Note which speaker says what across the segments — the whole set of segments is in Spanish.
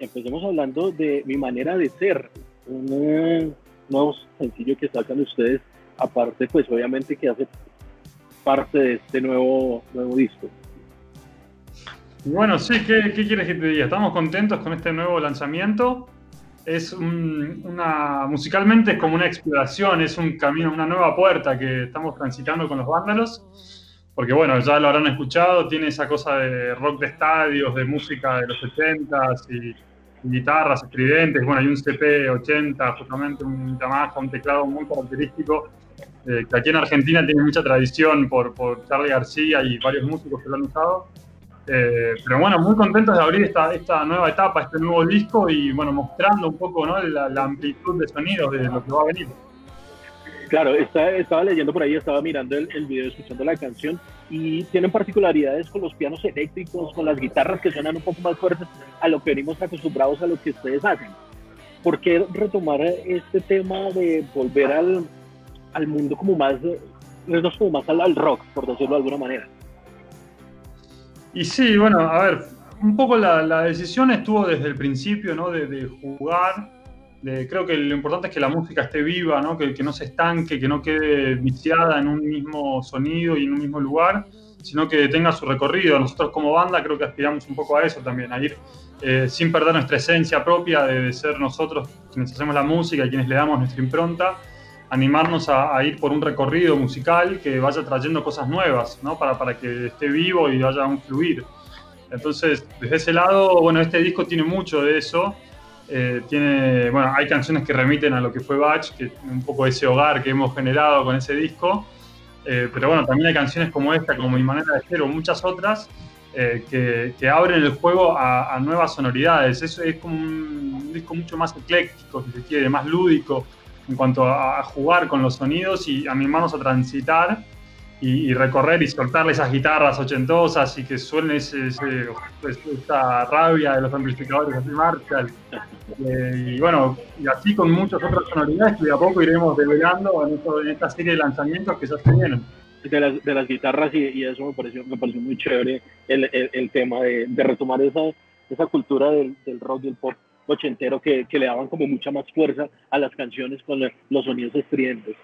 Speaker 1: empecemos hablando de mi manera de ser, un eh, nuevo sencillo que sacan ustedes, aparte pues obviamente que hace parte de este nuevo, nuevo disco.
Speaker 2: Bueno, sí, ¿qué, ¿qué, quieres que te diga? Estamos contentos con este nuevo lanzamiento. Es una, musicalmente es como una exploración, es un camino, una nueva puerta que estamos transitando con los vándalos. Porque bueno, ya lo habrán escuchado, tiene esa cosa de rock de estadios, de música de los 70s y, guitarras estridentes. Bueno, hay un CP80, justamente un Yamaha, un teclado muy característico, eh, que aquí en Argentina tiene mucha tradición por, por Charlie García y varios músicos que lo han usado. Eh, pero bueno, muy contentos de abrir esta, esta nueva etapa, este nuevo disco y bueno, mostrando un poco ¿no? la, amplitud de sonidos de lo que va a venir.
Speaker 1: Claro, estaba leyendo por ahí, estaba mirando el, el, video, escuchando la canción y tienen particularidades con los pianos eléctricos, con las guitarras que suenan un poco más fuertes a lo que venimos acostumbrados a lo que ustedes hacen. ¿Por qué retomar este tema de volver al, al mundo como más, como más al, al rock, por decirlo de alguna manera?
Speaker 2: Y sí, bueno, a ver, un poco la, decisión estuvo desde el principio, ¿no? De, jugar. Creo que lo importante es que la música esté viva, ¿no? Que, no se estanque, que no quede viciada en un mismo sonido y en un mismo lugar, sino que tenga su recorrido. Nosotros como banda creo que aspiramos un poco a eso también, a ir eh, sin perder nuestra esencia propia de, de, ser nosotros quienes hacemos la música quienes le damos nuestra impronta, animarnos a, ir por un recorrido musical que vaya trayendo cosas nuevas, ¿no? Para, para que esté vivo y haya un fluir. Entonces, desde ese lado, bueno, este disco tiene mucho de eso. Eh, tiene, bueno, hay canciones que remiten a lo que fue Batch, que un poco ese hogar que hemos generado con ese disco. Eh, pero bueno, también hay canciones como esta, como Mi Manera de Ser o muchas otras, eh, que, que, abren el juego a, a, nuevas sonoridades. Eso es como un disco mucho más ecléctico, si se quiere, más lúdico, en cuanto a, jugar con los sonidos y animarnos a transitar y, recorrer y soltarle esas guitarras ochentosas y que suene ese, pues, esa rabia de los amplificadores de Marshall. Eh, y bueno, y así con muchas otras sonoridades que de a poco iremos develando en, esta serie de lanzamientos que ya se vienen.
Speaker 1: De las, de las guitarras y, eso me pareció, me pareció muy chévere el, el, tema de, de, retomar esa, esa cultura del, del rock y el pop ochentero que, que, le daban como mucha más fuerza a las canciones con los sonidos estridentes.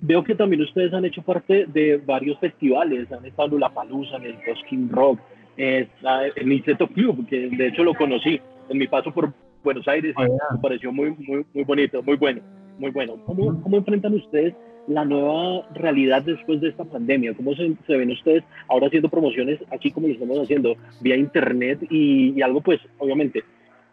Speaker 1: Veo que también ustedes han hecho parte de varios festivales, han estado en La Palusa, en el Cosquín Rock, en el Inseto Club, que de hecho lo conocí en mi paso por Buenos Aires y ah, me pareció muy, muy, muy bonito, muy bueno, muy bueno. ¿Cómo, cómo enfrentan ustedes la nueva realidad después de esta pandemia? ¿Cómo se, se, ven ustedes ahora haciendo promociones aquí como lo estamos haciendo vía internet y, y algo pues obviamente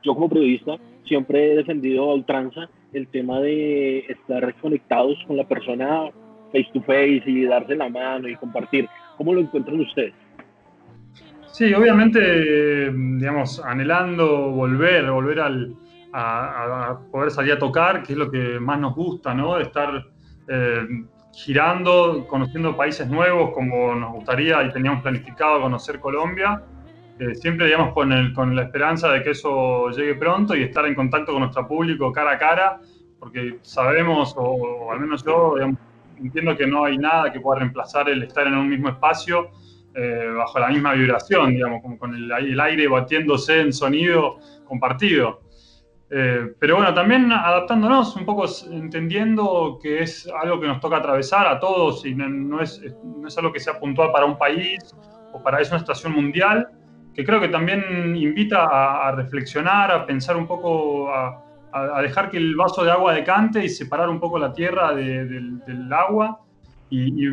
Speaker 1: yo como periodista siempre he defendido a ultranza el tema de estar conectados con la persona face to face y darse la mano y compartir. ¿Cómo lo encuentran ustedes?
Speaker 2: Sí, obviamente, digamos, anhelando volver, volver al, a, poder salir a tocar, que es lo que más nos gusta, ¿no? Estar eh, girando, conociendo países nuevos como nos gustaría y teníamos planificado conocer Colombia siempre, digamos, con, el, con la esperanza de que eso llegue pronto y estar en contacto con nuestro público cara a cara, porque sabemos, o, al menos yo, entiendo que no hay nada que pueda reemplazar el estar en un mismo espacio eh, bajo la misma vibración, digamos, como con el, el, aire batiéndose en sonido compartido. Eh, pero bueno, también adaptándonos, un poco entendiendo que es algo que nos toca atravesar a todos y no, es, no es algo que sea puntual para un país o para es una situación mundial, que creo que también invita a, reflexionar, a pensar un poco, a, dejar que el vaso de agua decante y separar un poco la tierra del, agua y,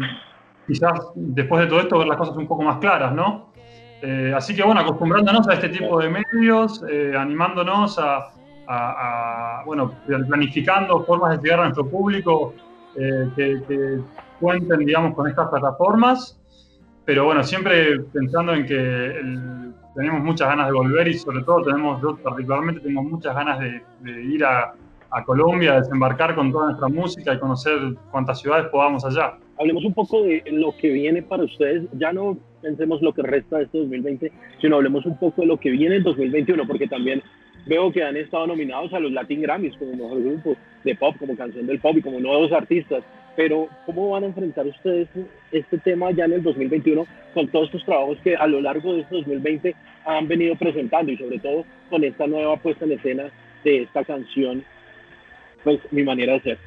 Speaker 2: quizás después de todo esto ver las cosas un poco más claras, ¿no? Eh, así que bueno, acostumbrándonos a este tipo de medios, eh, animándonos a, bueno, planificando formas de llegar a nuestro público eh, que, que cuenten, digamos, con estas plataformas pero bueno, siempre pensando en que tenemos muchas ganas de volver y sobre todo tenemos, yo particularmente tengo muchas ganas de, ir a, a, Colombia, desembarcar con toda nuestra música y conocer cuantas ciudades podamos allá.
Speaker 1: Hablemos un poco de lo que viene para ustedes, ya no pensemos lo que resta de este 2020, sino hablemos un poco de lo que viene en 2021, porque también veo que han estado nominados a los Latin Grammys como mejor grupo de pop, como canción del pop y como nuevos artistas. Pero, ¿cómo van a enfrentar ustedes este tema ya en el 2021 con todos estos trabajos que a lo largo de este 2020 han venido presentando y sobre todo con esta nueva puesta en escena de esta canción, pues mi manera de ser?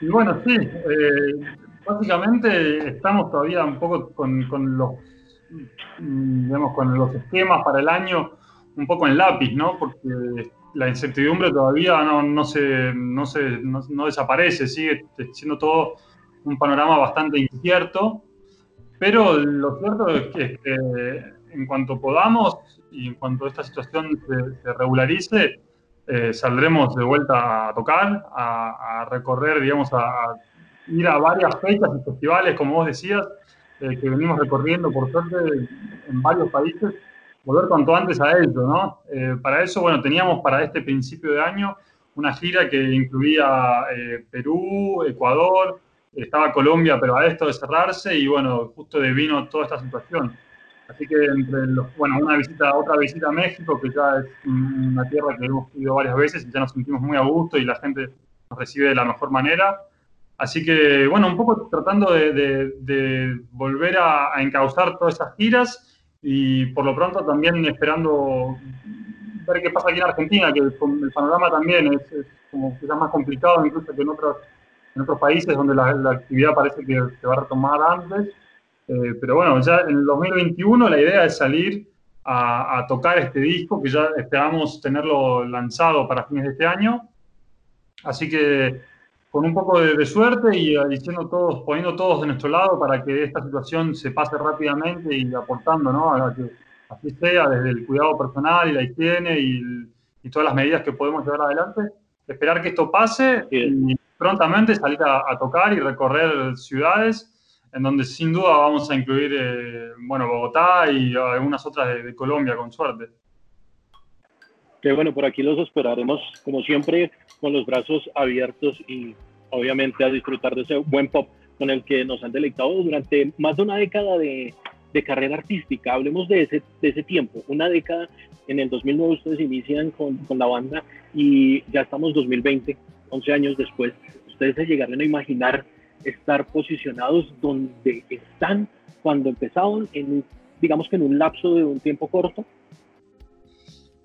Speaker 2: Y bueno, sí, eh, básicamente estamos todavía un poco con, con los digamos, con los esquemas para el año un poco en lápiz, ¿no? Porque la incertidumbre todavía no, no, se, no, se, no, desaparece, sigue siendo todo un panorama bastante incierto, pero lo cierto es que, en cuanto podamos y en cuanto esta situación se, regularice, eh, saldremos de vuelta a tocar, a, recorrer, digamos, a, ir a varias fechas y festivales, como vos decías, eh, que venimos recorriendo por suerte en varios países volver cuanto antes a eso, ¿no? Eh, para eso, bueno, teníamos para este principio de año una gira que incluía eh, Perú, Ecuador, estaba Colombia, pero a esto de cerrarse y bueno, justo vino toda esta situación. Así que entre los, bueno, una visita, otra visita a México, que ya es una tierra que hemos ido varias veces y ya nos sentimos muy a gusto y la gente nos recibe de la mejor manera. Así que, bueno, un poco tratando de, volver a, a encauzar todas esas giras y por lo pronto también esperando ver qué pasa aquí en Argentina, que el, panorama también es, como quizás más complicado incluso que en otros, en otros países donde la, actividad parece que se va a retomar antes. Eh, pero bueno, ya en el 2021 la idea es salir a, a, tocar este disco que ya esperamos tenerlo lanzado para fines de este año. Así que con un poco de, suerte y diciendo todos, poniendo todos de nuestro lado para que esta situación se pase rápidamente y aportando ¿no? a que así sea, desde el cuidado personal y la higiene y, y todas las medidas que podemos llevar adelante, esperar que esto pase y prontamente salir a, tocar y recorrer ciudades en donde sin duda vamos a incluir eh, bueno, Bogotá y algunas otras de, de Colombia con suerte.
Speaker 1: Que bueno, por aquí los esperaremos como siempre con los brazos abiertos y obviamente a disfrutar de ese buen pop con el que nos han deleitado durante más de una década de, de carrera artística. Hablemos de ese, de ese tiempo, una década. En el 2009 ustedes inician con, con la banda y ya estamos 2020, 11 años después. Ustedes se llegaron a imaginar estar posicionados donde están cuando empezaron, en, digamos que en un lapso de un tiempo corto.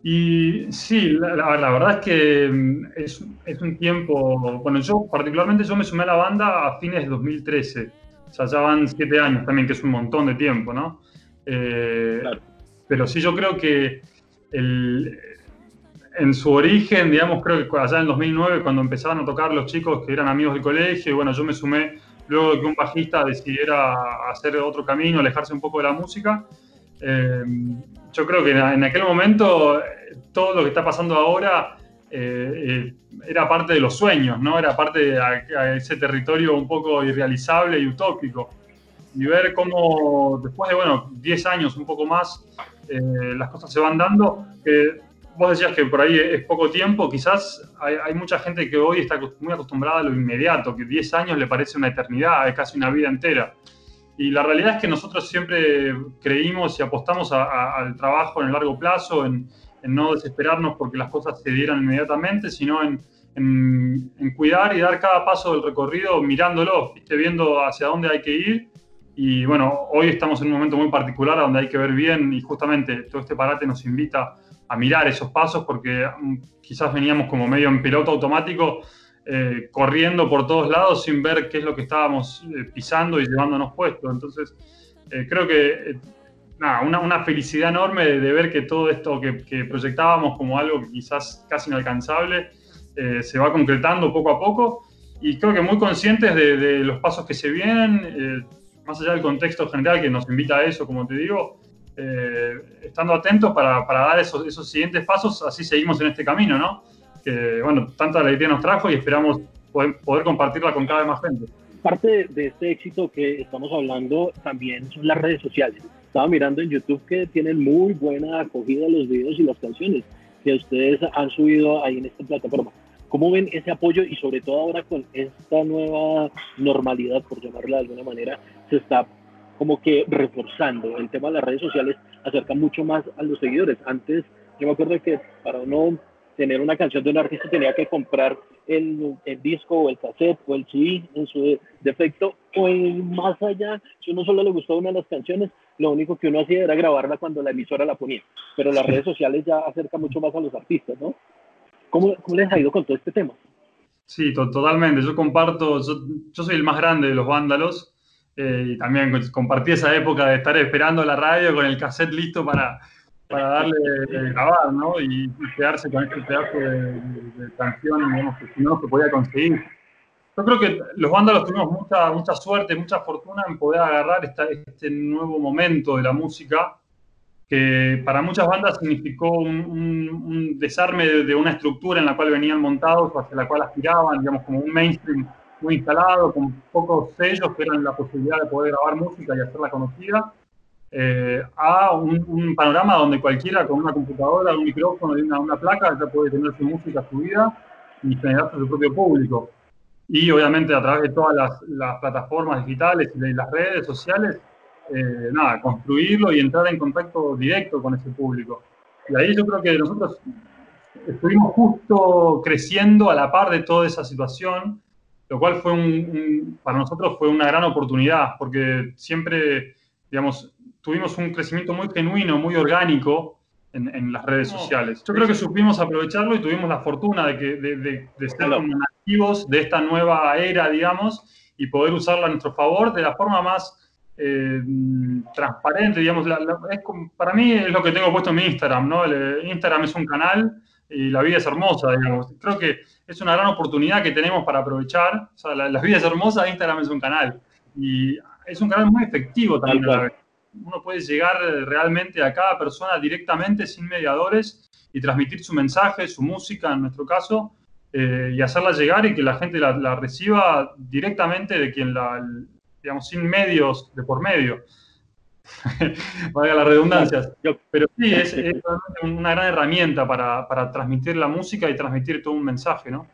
Speaker 2: Y sí, la, verdad es que mm, es, es, un tiempo, bueno, yo particularmente yo me sumé a la banda a fines de 2013, o sea, ya van siete años también, que es un montón de tiempo, ¿no? Eh, pero sí, yo creo que el, en su origen, digamos, creo que allá en 2009, cuando empezaban a tocar los chicos que eran amigos del colegio, y bueno, yo me sumé luego de que un bajista decidiera hacer otro camino, alejarse un poco de la música. Eh, yo creo que en aquel momento todo lo que está pasando ahora eh, eh, era parte de los sueños, ¿no? Era parte de, ese territorio un poco irrealizable y utópico. Y ver cómo después de, bueno, 10 años, un poco más, eh, las cosas se van dando. vos decías que por ahí es poco tiempo, quizás hay, hay, mucha gente que hoy está muy acostumbrada a lo inmediato, que 10 años le parece una eternidad, es casi una vida entera. Y la realidad es que nosotros siempre creímos y apostamos al trabajo en el largo plazo, en, no desesperarnos porque las cosas se dieran inmediatamente, sino en, cuidar y dar cada paso del recorrido mirándolo, viendo hacia dónde hay que ir. Y bueno, hoy estamos en un momento muy particular donde hay que ver bien y justamente todo este parate nos invita a mirar esos pasos porque mm, quizás veníamos como medio en piloto automático eh, corriendo por todos lados sin ver qué es lo que estábamos eh, pisando y llevándonos puesto. Entonces, eh, creo que una, una, felicidad enorme de, ver que todo esto que, proyectábamos como algo quizás casi inalcanzable se va concretando poco a poco y creo que muy conscientes de, los pasos que se vienen, más allá del contexto general que nos invita a eso, como te digo. estando atentos para, para dar esos, esos siguientes pasos, así seguimos en este camino, ¿no? Que, bueno, tanta alegría nos trajo y esperamos poder, compartirla con cada vez más gente.
Speaker 1: Parte de, este éxito que estamos hablando también son las redes sociales. Estaba mirando en YouTube que tienen muy buena acogida los videos y las canciones que ustedes han subido ahí en esta plataforma. ¿Cómo ven ese apoyo y sobre todo ahora con esta nueva normalidad, por llamarla de alguna manera, se está como que reforzando el tema de las redes sociales, acerca mucho más a los seguidores. Antes Yo me acuerdo que para uno tener una canción de un artista tenía que comprar el, el, disco o el cassette o el CD en su defecto o más allá, si uno solo le gustó una de las canciones, lo único que uno hacía era grabarla cuando la emisora la ponía. Pero las redes sociales ya acercan mucho más a los artistas, ¿no? ¿Cómo, cómo les ha ido con todo este tema?
Speaker 2: Sí, totalmente. Yo comparto, yo, soy el más grande de los vándalos eh, y también compartí esa época de estar esperando la radio con el cassette listo para, para darle de grabar, ¿no? Y, quedarse con este pedazo de, canción, digamos, que no se podía conseguir. Yo creo que los vándalos tuvimos mucha, mucha suerte, mucha fortuna en poder agarrar este nuevo momento de la música que para muchas bandas significó un, desarme de, una estructura en la cual venían montados, hacia la cual aspiraban, digamos, como un mainstream muy instalado, con pocos sellos que eran la posibilidad de poder grabar música y hacerla conocida, eh, a un, panorama donde cualquiera con una computadora, un micrófono y una, una, placa ya puede tener su música subida y generar su propio público. Y obviamente a través de todas las, las plataformas digitales y de las redes sociales, eh, nada, construirlo y entrar en contacto directo con ese público. Y ahí yo creo que nosotros estuvimos justo creciendo a la par de toda esa situación, lo cual fue un, para nosotros fue una gran oportunidad, porque siempre, digamos, tuvimos un crecimiento muy genuino, muy orgánico en, en las redes sociales. Yo creo que supimos aprovecharlo y tuvimos la fortuna de, que, de, de, de ser nativos de esta nueva era, digamos, y poder usarla a nuestro favor de la forma más eh, transparente, digamos, es, para mí es lo que tengo puesto en mi Instagram, ¿no? El, Instagram es un canal y la vida es hermosa, digamos. Creo que es una gran oportunidad que tenemos para aprovechar. O sea, la, vida es hermosa, Instagram es un canal. Y es un canal muy efectivo también. Uno puede llegar realmente a cada persona directamente, sin mediadores, y transmitir su mensaje, su música, en nuestro caso, eh, y hacerla llegar y que la gente la, la reciba directamente de quien la, digamos, sin medios de por medio. Valga las redundancias. Pero sí, es, una gran herramienta para, para, transmitir la música y transmitir todo un mensaje, ¿no?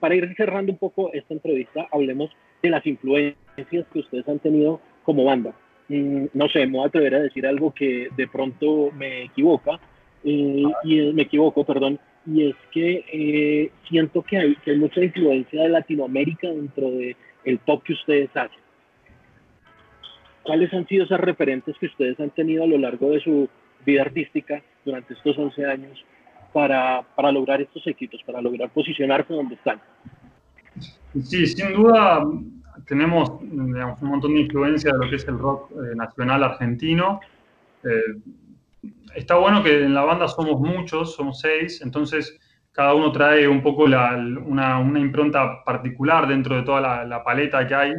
Speaker 1: Para ir cerrando un poco esta entrevista, hablemos de las influencias que ustedes han tenido como banda. Mm, no sé, me voy a atrever a decir algo que de pronto me equivoca, eh, y me equivoco, perdón, y es que eh, siento que hay, mucha influencia de Latinoamérica dentro del el pop que ustedes hacen. ¿Cuáles han sido esos referentes que ustedes han tenido a lo largo de su vida artística durante estos 11 años para, para lograr estos éxitos, para lograr posicionarse donde están?
Speaker 2: Sí, sin duda tenemos digamos, un montón de influencia de lo que es el rock eh, nacional argentino. Eh, está bueno que en la banda somos muchos, somos seis, entonces cada uno trae un poco la, una, una, impronta particular dentro de toda la, la paleta que hay.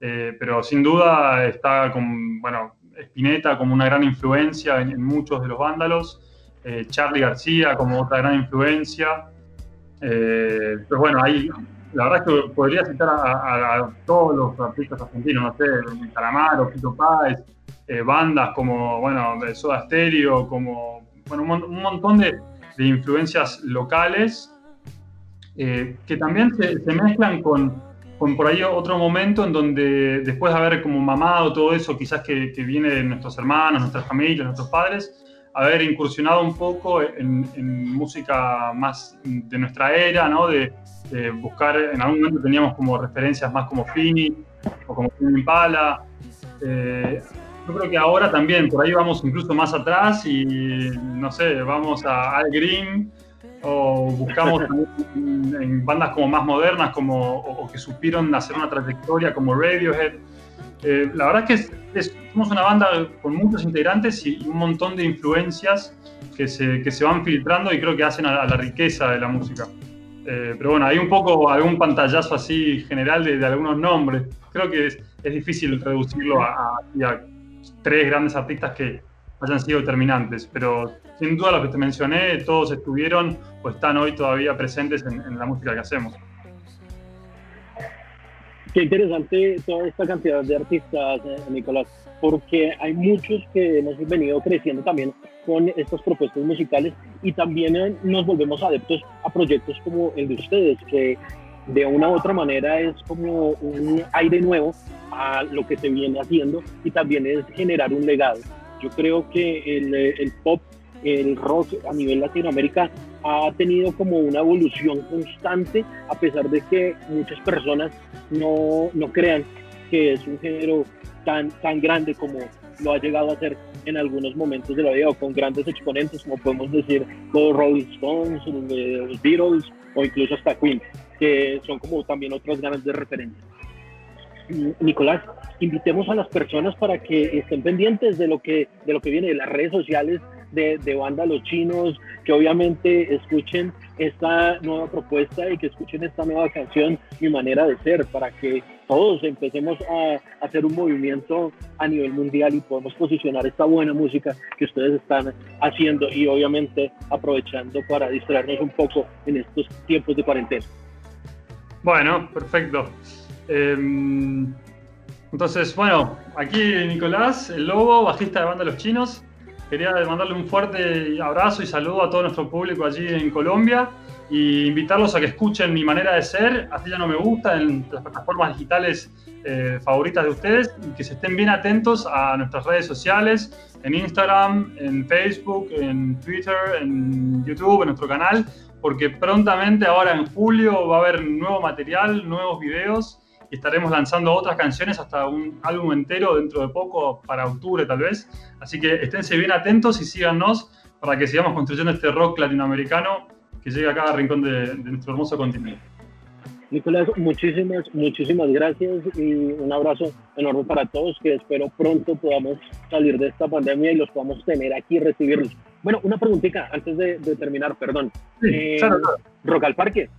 Speaker 2: Eh, pero sin duda está con, bueno, Spinetta como una gran influencia en, muchos de los vándalos, eh, Charlie García como otra gran influencia. Eh, pues bueno, ahí la verdad es que podría citar a, todos los artistas argentinos, no sé, Calamaro, Pito Páez, bandas como, bueno, Soda Stereo, como, bueno, un, montón de, influencias locales que también se mezclan con, con por ahí otro momento en donde después de haber como mamado todo eso, quizás que, viene de nuestros hermanos, nuestras familias, nuestros padres, haber incursionado un poco en, música más de nuestra era, ¿no? De, buscar, en algún momento teníamos como referencias más como Fini o como Fini Impala. Eh, yo creo que ahora también, por ahí vamos incluso más atrás y, no sé, vamos a Al Green o buscamos en, bandas como más modernas como, o, que supieron hacer una trayectoria como Radiohead. Eh, la verdad es que somos una banda con muchos integrantes y, un montón de influencias que se, que se, van filtrando y creo que hacen a, la riqueza de la música. Eh, pero bueno, hay un poco algún pantallazo así general de, algunos nombres. Creo que es, es difícil reducirlo a, a tres grandes artistas que hayan sido determinantes, pero sin duda los que te mencioné, todos estuvieron o están hoy todavía presentes en, la música que hacemos.
Speaker 1: Qué interesante toda esta cantidad de artistas, eh, Nicolás, porque hay muchos que hemos venido creciendo también con estas propuestas musicales y también eh, nos volvemos adeptos a proyectos como el de ustedes, que de una u otra manera es como un aire nuevo a lo que se viene haciendo y también es generar un legado. Yo creo que el, el pop el rock a nivel Latinoamérica ha tenido como una evolución constante, a pesar de que muchas personas no, no crean que es un género tan, tan grande como lo ha llegado a ser en algunos momentos de la vida, o con grandes exponentes, como podemos decir los Rolling Stones, los Beatles, o incluso hasta Queen, que son como también otras ganas de referencia. Nicolás, invitemos a las personas para que estén pendientes de lo que, de lo que viene de las redes sociales de, de Banda Los Chinos, que obviamente escuchen esta nueva propuesta y que escuchen esta nueva canción, Mi Manera de Ser, para que todos empecemos a, hacer un movimiento a nivel mundial y podemos posicionar esta buena música que ustedes están haciendo y obviamente aprovechando para distraernos un poco en estos tiempos de cuarentena.
Speaker 2: Bueno, perfecto. Em, entonces, bueno, aquí Nicolás, el lobo, bajista de banda Los Chinos. Quería mandarle un fuerte abrazo y saludo a todo nuestro público allí en Colombia y invitarlos a que escuchen mi manera de ser, así ya no me gusta, en las plataformas digitales eh, favoritas de ustedes y que se estén bien atentos a nuestras redes sociales, en Instagram, en Facebook, en Twitter, en YouTube, en nuestro canal, porque prontamente ahora en julio va a haber nuevo material, nuevos videos y estaremos lanzando otras canciones hasta un álbum entero dentro de poco, para octubre tal vez. Así que esténse bien atentos y síganos para que sigamos construyendo este rock latinoamericano que llegue a cada rincón de, nuestro hermoso continente.
Speaker 1: Nicolás, muchísimas, muchísimas gracias y un abrazo enorme para todos, que espero pronto podamos salir de esta pandemia y los podamos tener aquí y recibirlos. Bueno, una preguntita antes de, terminar, perdón.
Speaker 2: Sí, eh,
Speaker 1: Rock al Parque.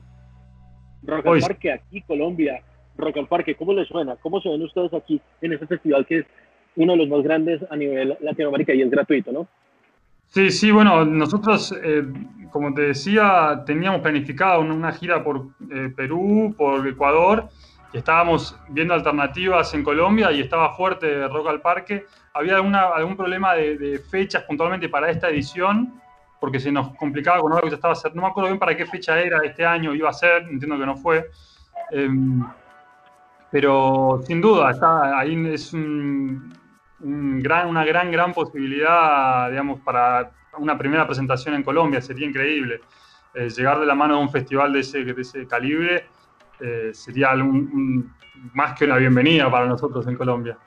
Speaker 1: Rock al Parque, aquí Colombia. Rock al Parque, ¿cómo les suena? ¿Cómo se ven ustedes aquí en este festival que es uno de los más grandes a nivel Latinoamérica y es gratuito, ¿no?
Speaker 2: Sí, sí, bueno, nosotros, eh, como te decía, teníamos planificado una gira por eh, Perú, por Ecuador, y estábamos viendo alternativas en Colombia y estaba fuerte Rock al Parque. Había alguna, algún problema de, fechas puntualmente para esta edición, porque se nos complicaba con algo que ya estaba No me acuerdo bien para qué fecha era este año, iba a ser, entiendo que no fue. Em, pero sin duda, está, ahí es gran, una gran, gran posibilidad, digamos, para una primera presentación en Colombia. Sería increíble. Eh, llegar de la mano de un festival de ese, de ese calibre eh, sería más que una bienvenida para nosotros en Colombia.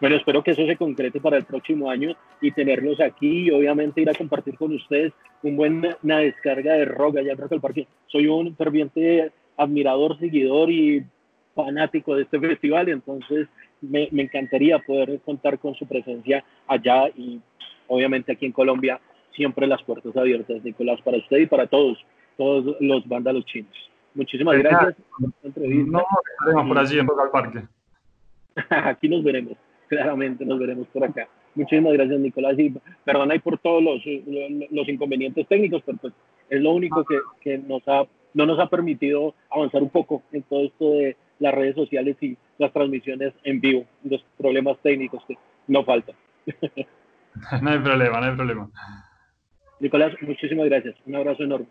Speaker 1: Bueno, espero que eso se concrete para el próximo año y tenerlos aquí y obviamente ir a compartir con ustedes un buen, una descarga de rock allá en Rock al Parque. Soy un ferviente admirador, seguidor y fanático de este festival, entonces me, me, encantaría poder contar con su presencia allá y obviamente aquí en Colombia, siempre las puertas abiertas, Nicolás, para usted y para todos, todos los vándalos chinos. Muchísimas gracias
Speaker 2: por esta entrevista. No, nos por allí en Boca al Parque.
Speaker 1: aquí nos veremos, claramente nos veremos por acá. Muchísimas gracias, Nicolás, y perdona por todos los, los inconvenientes técnicos, pero pues es lo único que, que nos ha, no nos ha permitido avanzar un poco en todo esto de las redes sociales y las transmisiones en vivo, los problemas técnicos que no faltan.
Speaker 2: no hay problema, no hay problema.
Speaker 1: Nicolás, muchísimas gracias. Un abrazo enorme.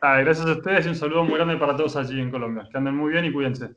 Speaker 2: gracias a ustedes y un saludo muy grande para todos allí en Colombia. Que anden muy bien y cuídense.